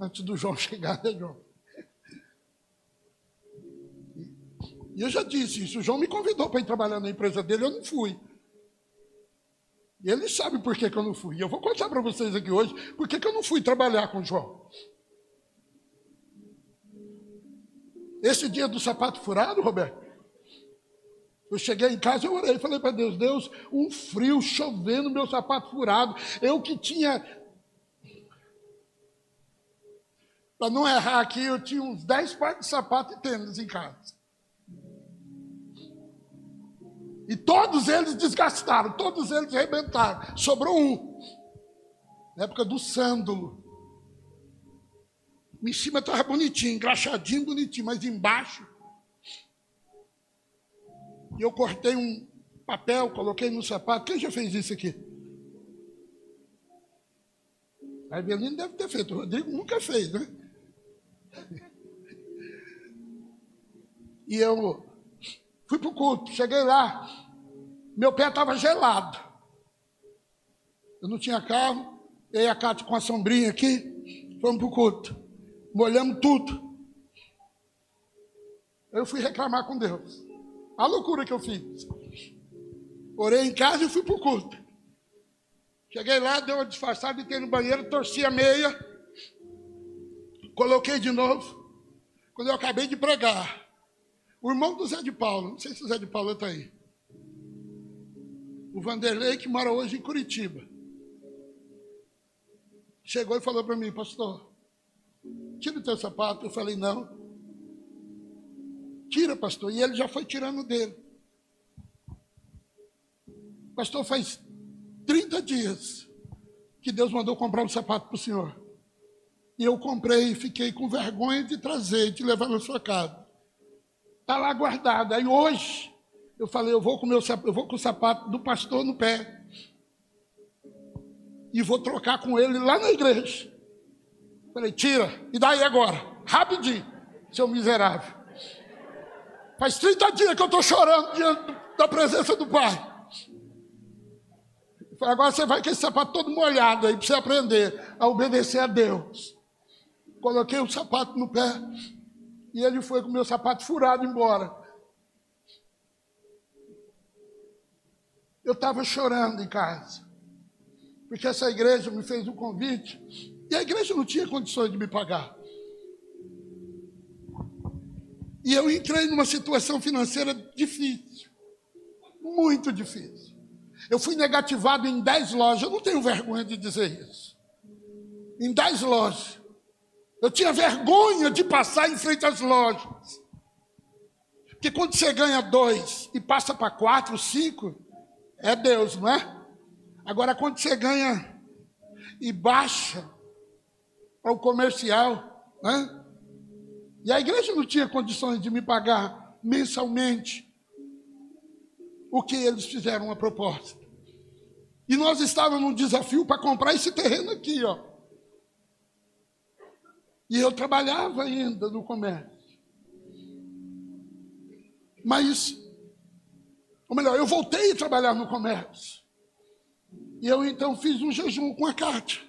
Antes do João chegar, né, João? E eu já disse isso. O João me convidou para ir trabalhar na empresa dele, eu não fui. E ele sabe por que, que eu não fui. Eu vou contar para vocês aqui hoje por que, que eu não fui trabalhar com o João. Esse dia do sapato furado, Roberto, eu cheguei em casa, eu orei, falei para Deus, Deus, um frio, chovendo, meu sapato furado. Eu que tinha. Para não errar aqui, eu tinha uns 10 pares de sapato e tênis em casa. E todos eles desgastaram, todos eles arrebentaram. Sobrou um. Na época do sândalo. Em cima estava bonitinho, engraxadinho, bonitinho, mas embaixo. E eu cortei um papel, coloquei no sapato. Quem já fez isso aqui? A Evelina deve ter feito, o Rodrigo nunca fez, né? E eu fui para o culto, cheguei lá, meu pé estava gelado. Eu não tinha carro, eu e a Cátia com a sombrinha aqui, fomos para o culto molhamos tudo. Eu fui reclamar com Deus. A loucura que eu fiz. Orei em casa e fui para o culto. Cheguei lá, dei uma disfarçada, entrei no banheiro, torci a meia, coloquei de novo. Quando eu acabei de pregar, o irmão do Zé de Paulo, não sei se o Zé de Paulo está aí. O Vanderlei, que mora hoje em Curitiba. Chegou e falou para mim, pastor, Tira o teu sapato. Eu falei, não. Tira, pastor. E ele já foi tirando dele. Pastor, faz 30 dias que Deus mandou comprar um sapato para o senhor. E eu comprei e fiquei com vergonha de trazer, de levar na sua casa. Está lá guardado. Aí hoje, eu falei, eu vou com, meu, eu vou com o sapato do pastor no pé. E vou trocar com ele lá na igreja. Falei, tira, e daí agora? Rapidinho, seu miserável. Faz 30 dias que eu estou chorando diante da presença do Pai. falei, agora você vai com esse sapato todo molhado aí para você aprender a obedecer a Deus. Coloquei o sapato no pé e ele foi com o meu sapato furado embora. Eu estava chorando em casa, porque essa igreja me fez um convite e a igreja não tinha condições de me pagar. E eu entrei numa situação financeira difícil, muito difícil. Eu fui negativado em 10 lojas, eu não tenho vergonha de dizer isso. Em 10 lojas. Eu tinha vergonha de passar em frente às lojas. Porque quando você ganha dois e passa para quatro, cinco, é Deus, não é? Agora, quando você ganha e baixa para o comercial, né? E a igreja não tinha condições de me pagar mensalmente o que eles fizeram a proposta. E nós estávamos num desafio para comprar esse terreno aqui, ó. E eu trabalhava ainda no comércio. Mas, ou melhor, eu voltei a trabalhar no comércio. E eu então fiz um jejum com a Cátia.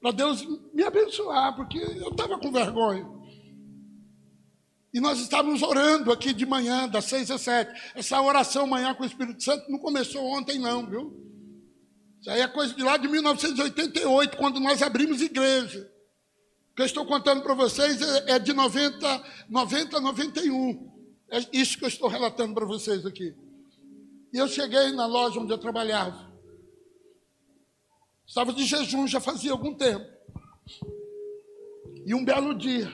Para Deus me abençoar, porque eu estava com vergonha. E nós estávamos orando aqui de manhã, das seis às sete. Essa oração amanhã com o Espírito Santo não começou ontem, não, viu? Isso aí é coisa de lá de 1988, quando nós abrimos igreja. O que eu estou contando para vocês é, é de 90, 90 91. É isso que eu estou relatando para vocês aqui. E eu cheguei na loja onde eu trabalhava. Estava de jejum já fazia algum tempo. E um belo dia,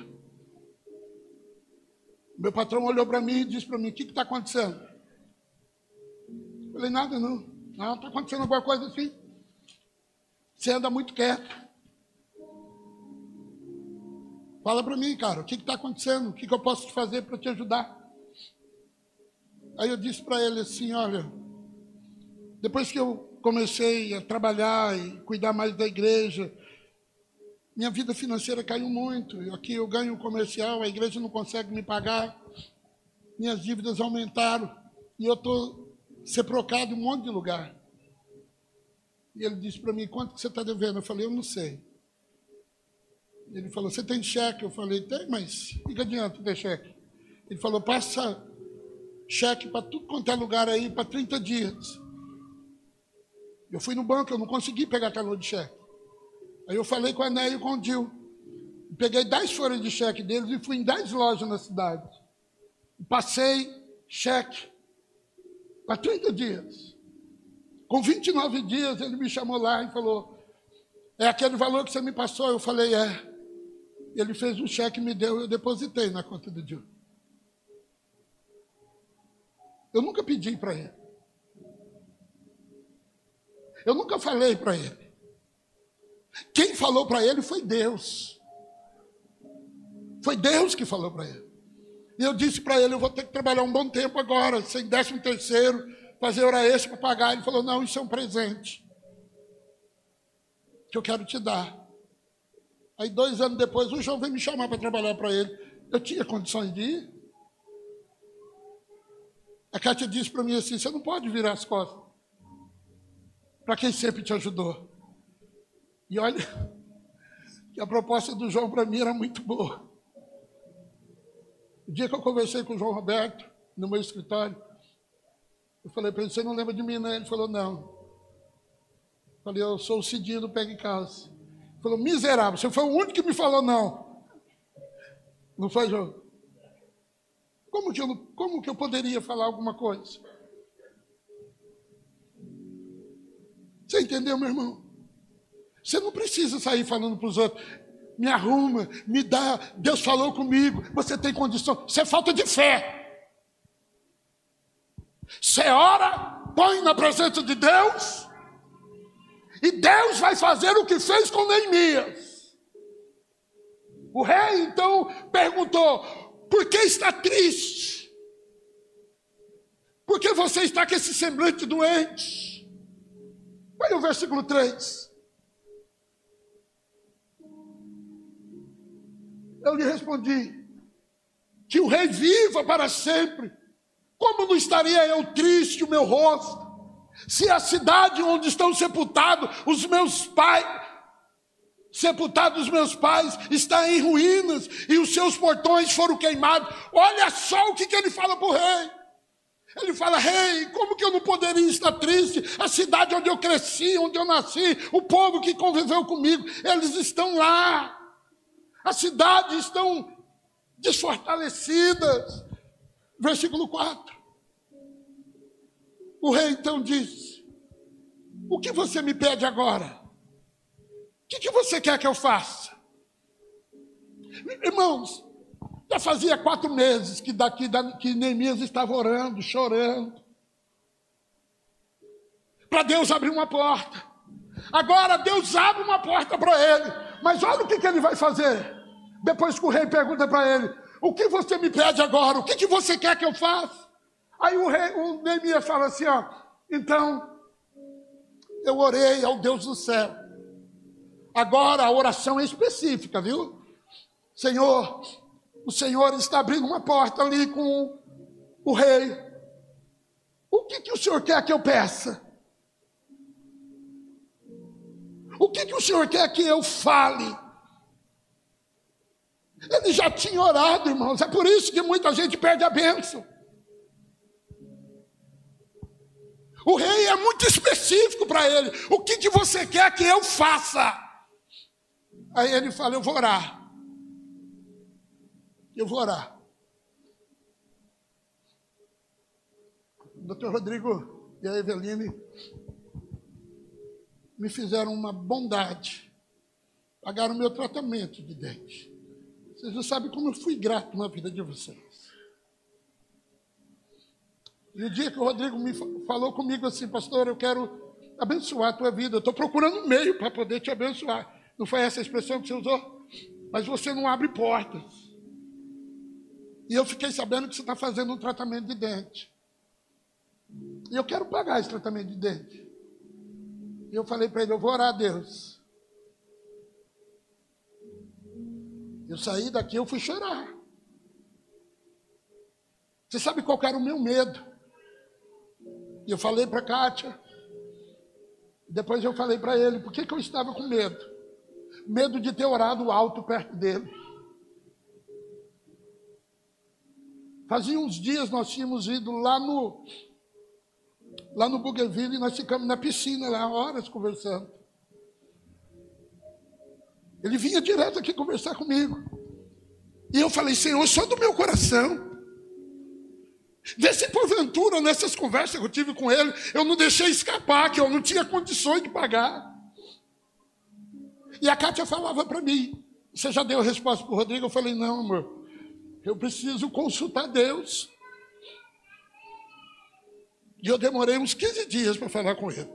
meu patrão olhou para mim e disse para mim: O que está acontecendo? Eu falei: Nada, não. Não, está acontecendo alguma coisa assim. Você anda muito quieto. Fala para mim, cara, o que está acontecendo? O que, que eu posso te fazer para te ajudar? Aí eu disse para ele assim: Olha, depois que eu comecei a trabalhar e cuidar mais da igreja, minha vida financeira caiu muito. Aqui eu ganho comercial, a igreja não consegue me pagar. Minhas dívidas aumentaram. E eu estou seprocado em um monte de lugar. E ele disse para mim, quanto que você está devendo? Eu falei, eu não sei. Ele falou, você tem cheque? Eu falei, tem, mas fica adianta ter cheque. Ele falou, passa cheque para tudo quanto é lugar aí, para 30 dias. Eu fui no banco, eu não consegui pegar calor de cheque. Aí eu falei com a Néia e com o Dil. Peguei 10 folhas de cheque deles e fui em 10 lojas na cidade. Passei cheque para 30 dias. Com 29 dias, ele me chamou lá e falou: É aquele valor que você me passou? Eu falei: É. Ele fez um cheque, me deu, eu depositei na conta do Dil. Eu nunca pedi para ele. Eu nunca falei para ele. Quem falou para ele foi Deus. Foi Deus que falou para ele. E eu disse para ele: Eu vou ter que trabalhar um bom tempo agora, sem décimo terceiro, fazer hora extra para pagar. Ele falou: Não, isso é um presente que eu quero te dar. Aí, dois anos depois, o João veio me chamar para trabalhar para ele. Eu tinha condições de ir. A Cátia disse para mim assim: Você não pode virar as costas para quem sempre te ajudou. E olha, que a proposta do João para mim era muito boa. O dia que eu conversei com o João Roberto, no meu escritório, eu falei para ele, você não lembra de mim, né? Ele falou, não. Eu falei, eu sou o Cidinho do Pega em Casa. Ele falou, miserável, você foi o único que me falou não. Não foi, João? Como que eu, como que eu poderia falar alguma coisa? Você entendeu, meu irmão? Você não precisa sair falando para os outros, me arruma, me dá, Deus falou comigo, você tem condição. Isso é falta de fé. Você ora, põe na presença de Deus, e Deus vai fazer o que fez com Neemias. O rei então perguntou: por que está triste? Por que você está com esse semblante doente? Olha o versículo 3. Eu lhe respondi: que o rei viva para sempre. Como não estaria eu triste o meu rosto? Se a cidade onde estão sepultados os meus pais, sepultados os meus pais, está em ruínas e os seus portões foram queimados. Olha só o que, que ele fala para o rei. Ele fala: Rei, como que eu não poderia estar triste? A cidade onde eu cresci, onde eu nasci, o povo que conviveu comigo, eles estão lá. As cidades estão desfortalecidas. Versículo 4. O rei então diz: O que você me pede agora? O que, que você quer que eu faça? Irmãos, já fazia quatro meses que daqui que Neemias estava orando, chorando, para Deus abrir uma porta. Agora Deus abre uma porta para ele, mas olha o que, que ele vai fazer. Depois que o rei pergunta para ele: O que você me pede agora? O que, que você quer que eu faça? Aí o, rei, o Neemias fala assim: ó, então eu orei ao Deus do céu. Agora a oração é específica, viu? Senhor, o Senhor está abrindo uma porta ali com o rei. O que, que o Senhor quer que eu peça? O que, que o Senhor quer que eu fale? Ele já tinha orado, irmãos. É por isso que muita gente perde a bênção. O rei é muito específico para ele. O que, que você quer que eu faça? Aí ele fala: Eu vou orar. Eu vou orar. O doutor Rodrigo e a Eveline me fizeram uma bondade. Pagaram meu tratamento de dente. Vocês não sabem como eu fui grato na vida de vocês. E o dia que o Rodrigo me falou comigo assim, pastor, eu quero abençoar a tua vida. Eu estou procurando um meio para poder te abençoar. Não foi essa a expressão que você usou? Mas você não abre portas. E eu fiquei sabendo que você está fazendo um tratamento de dente. E eu quero pagar esse tratamento de dente. E eu falei para ele: eu vou orar a Deus. Eu saí daqui, eu fui chorar. Você sabe qual era o meu medo? E eu falei para Kátia. Depois eu falei para ele: por que, que eu estava com medo? Medo de ter orado alto perto dele. Fazia uns dias nós tínhamos ido lá no lá no Bougainville e nós ficamos na piscina lá horas conversando. Ele vinha direto aqui conversar comigo. E eu falei, Senhor, só do meu coração. Vê se porventura nessas conversas que eu tive com ele, eu não deixei escapar, que eu não tinha condições de pagar. E a Kátia falava para mim: Você já deu a resposta para o Rodrigo? Eu falei: Não, amor. Eu preciso consultar Deus. E eu demorei uns 15 dias para falar com ele.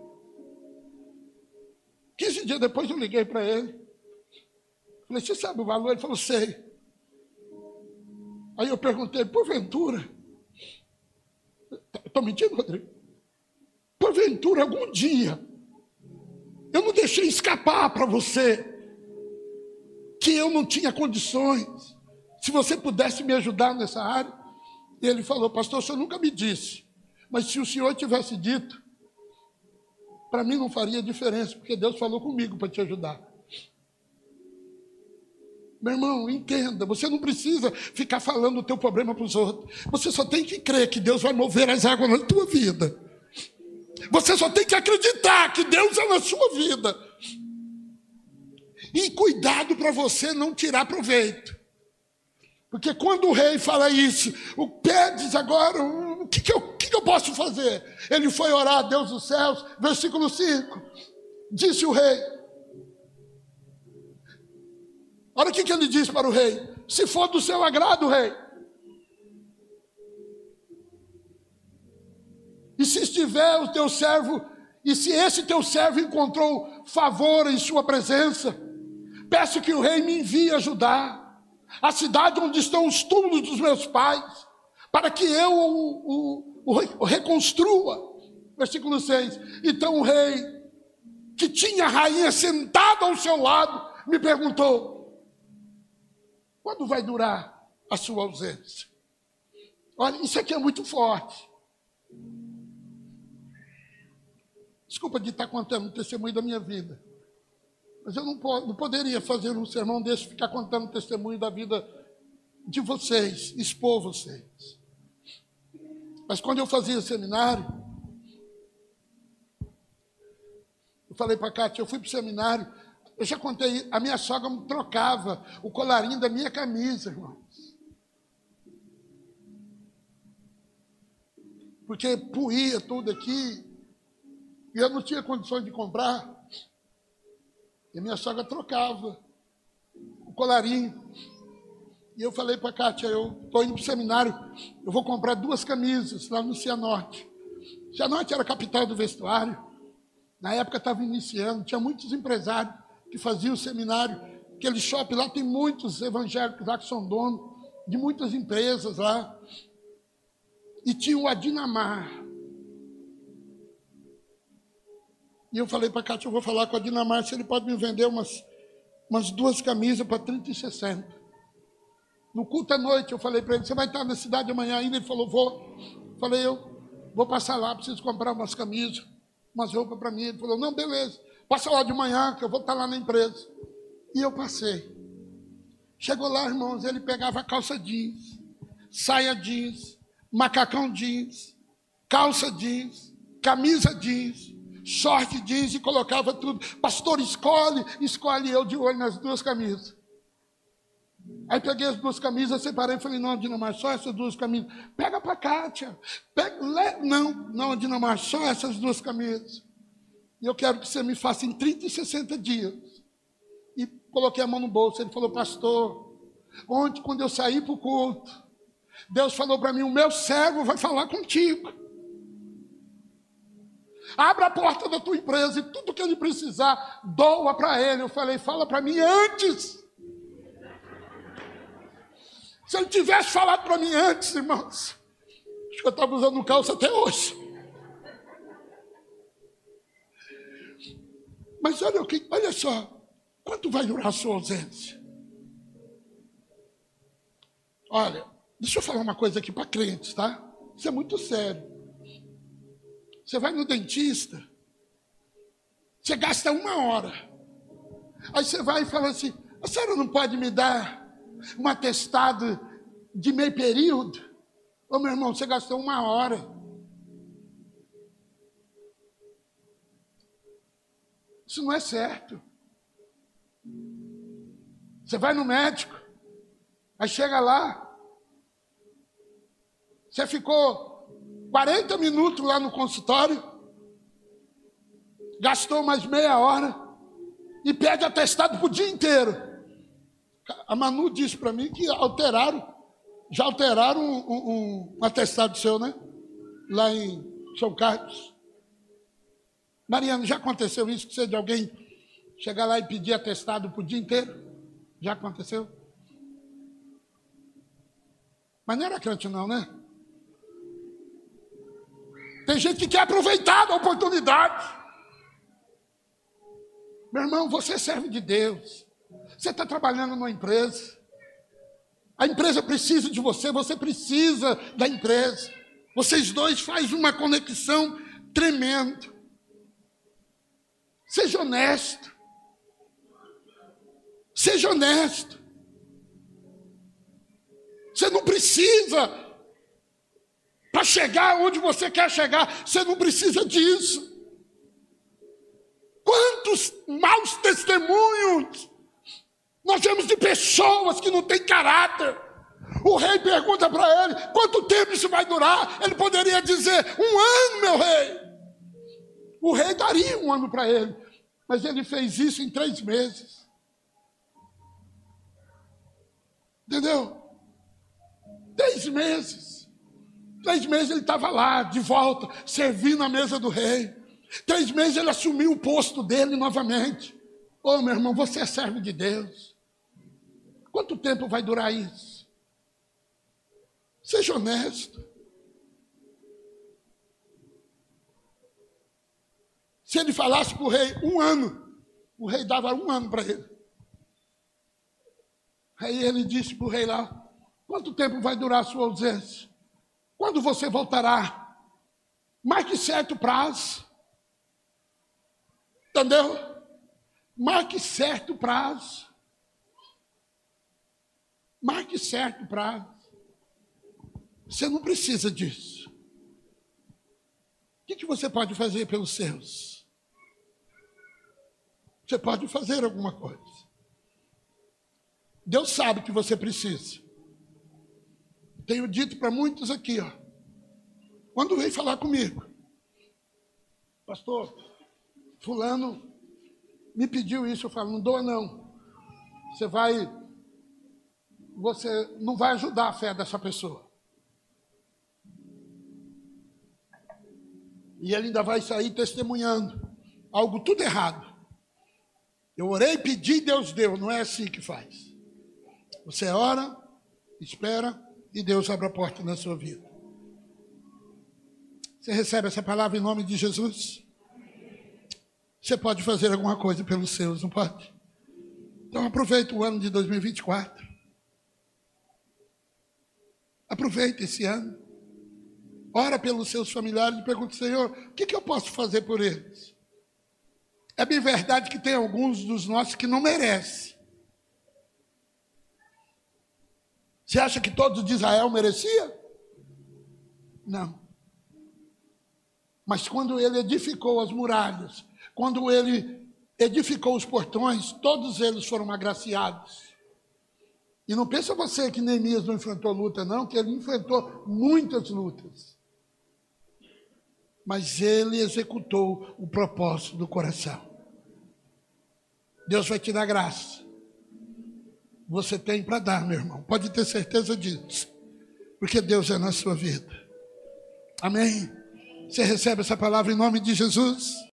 15 dias depois eu liguei para ele. Falei, você sabe o valor? Ele falou, sei. Aí eu perguntei, porventura, estou mentindo, Rodrigo? Porventura, algum dia, eu não deixei escapar para você que eu não tinha condições se você pudesse me ajudar nessa área. Ele falou, pastor, o senhor nunca me disse, mas se o senhor tivesse dito, para mim não faria diferença, porque Deus falou comigo para te ajudar. Meu irmão, entenda, você não precisa ficar falando o teu problema para os outros. Você só tem que crer que Deus vai mover as águas na tua vida. Você só tem que acreditar que Deus é na sua vida. E cuidado para você não tirar proveito. Porque quando o rei fala isso, o pedes agora, o que, que, eu, que, que eu posso fazer? Ele foi orar a Deus dos céus, versículo 5. Disse o rei. Olha o que, que ele diz para o rei: Se for do seu agrado, rei. E se estiver o teu servo, e se esse teu servo encontrou favor em sua presença, peço que o rei me envie ajudar a cidade onde estão os túmulos dos meus pais, para que eu o, o, o reconstrua. Versículo 6. Então o rei, que tinha a rainha sentada ao seu lado, me perguntou: quando vai durar a sua ausência? Olha, isso aqui é muito forte. Desculpa de estar contando o testemunho da minha vida. Mas eu não, não poderia fazer um sermão desse, ficar contando o testemunho da vida de vocês, expor vocês. Mas quando eu fazia seminário, eu falei para a Cátia, eu fui para o seminário, eu já contei, a minha sogra me trocava o colarinho da minha camisa, irmãos. Porque puía tudo aqui, e eu não tinha condições de comprar. Minha sogra trocava o colarinho. E eu falei para a Kátia, eu estou indo para o seminário, eu vou comprar duas camisas lá no Cianorte. Cianorte era a capital do vestuário. Na época estava iniciando, tinha muitos empresários que faziam o seminário. Aquele shopping lá tem muitos evangélicos lá que são donos de muitas empresas lá. E tinha o Adinamar. E eu falei para a Cátia, eu vou falar com a Dinamar se ele pode me vender umas, umas duas camisas para 30 e 60. No culto à noite, eu falei para ele, você vai estar na cidade amanhã ainda? Ele falou, vou. Falei, eu vou passar lá, preciso comprar umas camisas, umas roupas para mim. Ele falou, não, beleza, passa lá de manhã, que eu vou estar lá na empresa. E eu passei. Chegou lá, irmãos, ele pegava calça jeans, saia jeans, macacão jeans, calça jeans, camisa jeans, short jeans e colocava tudo. Pastor, escolhe, escolhe eu de olho nas duas camisas. Aí peguei as duas camisas, separei e falei, não, Dinamar, só essas duas camisas. Pega para Kátia. Pega, le... Não, não, Dinamar, só essas duas camisas. E eu quero que você me faça em 30 e 60 dias. E coloquei a mão no bolso. Ele falou, pastor, ontem, quando eu saí para o culto, Deus falou para mim, o meu servo vai falar contigo. Abra a porta da tua empresa e tudo que ele precisar, doa para ele. Eu falei, fala para mim antes. Se ele tivesse falado para mim antes, irmãos, acho que eu estava usando calça até hoje. Mas olha, olha só, quanto vai durar a sua ausência? Olha, deixa eu falar uma coisa aqui para crentes, tá? Isso é muito sério. Você vai no dentista, você gasta uma hora. Aí você vai e fala assim: a senhora não pode me dar um atestado de meio período? Ô meu irmão, você gastou uma hora. Isso não é certo. Você vai no médico, aí chega lá, você ficou 40 minutos lá no consultório, gastou mais meia hora e pede atestado para o dia inteiro. A Manu disse para mim que alteraram, já alteraram um, um, um atestado seu, né? Lá em São Carlos. Mariana, já aconteceu isso que você de alguém chegar lá e pedir atestado para o dia inteiro? Já aconteceu? Mas não era crente não, né? Tem gente que quer aproveitar a oportunidade. Meu irmão, você serve de Deus. Você está trabalhando numa empresa. A empresa precisa de você, você precisa da empresa. Vocês dois fazem uma conexão tremenda. Seja honesto. Seja honesto. Você não precisa para chegar onde você quer chegar, você não precisa disso. Quantos maus testemunhos nós temos de pessoas que não têm caráter. O rei pergunta para ele: quanto tempo isso vai durar? Ele poderia dizer: um ano, meu rei. O rei daria um ano para ele, mas ele fez isso em três meses. Entendeu? Três meses. Três meses ele estava lá, de volta, servindo a mesa do rei. Três meses ele assumiu o posto dele novamente. Ô oh, meu irmão, você é servo de Deus. Quanto tempo vai durar isso? Seja honesto. Se ele falasse para o rei um ano, o rei dava um ano para ele. Aí ele disse para o rei lá: quanto tempo vai durar a sua ausência? Quando você voltará? Mais que certo prazo. Entendeu? Marque certo prazo. Marque certo prazo. Você não precisa disso. O que, que você pode fazer pelos seus? Você pode fazer alguma coisa. Deus sabe que você precisa. Tenho dito para muitos aqui, ó. Quando vem falar comigo, pastor, fulano me pediu isso, eu falo, não doa não. Você vai, você não vai ajudar a fé dessa pessoa. E ele ainda vai sair testemunhando algo tudo errado. Eu orei, pedi, Deus deu. Não é assim que faz. Você ora, espera e Deus abre a porta na sua vida. Você recebe essa palavra em nome de Jesus? Você pode fazer alguma coisa pelos seus, não pode? Então aproveita o ano de 2024. Aproveita esse ano. Ora pelos seus familiares e pergunta, Senhor, o que, que eu posso fazer por eles? É bem verdade que tem alguns dos nossos que não merecem. Você acha que todos de Israel merecia? Não. Mas quando ele edificou as muralhas, quando ele edificou os portões, todos eles foram agraciados. E não pensa você que Neemias não enfrentou luta, não, que ele enfrentou muitas lutas. Mas ele executou o propósito do coração. Deus vai te dar graça. Você tem para dar, meu irmão. Pode ter certeza disso. Porque Deus é na sua vida. Amém? Você recebe essa palavra em nome de Jesus?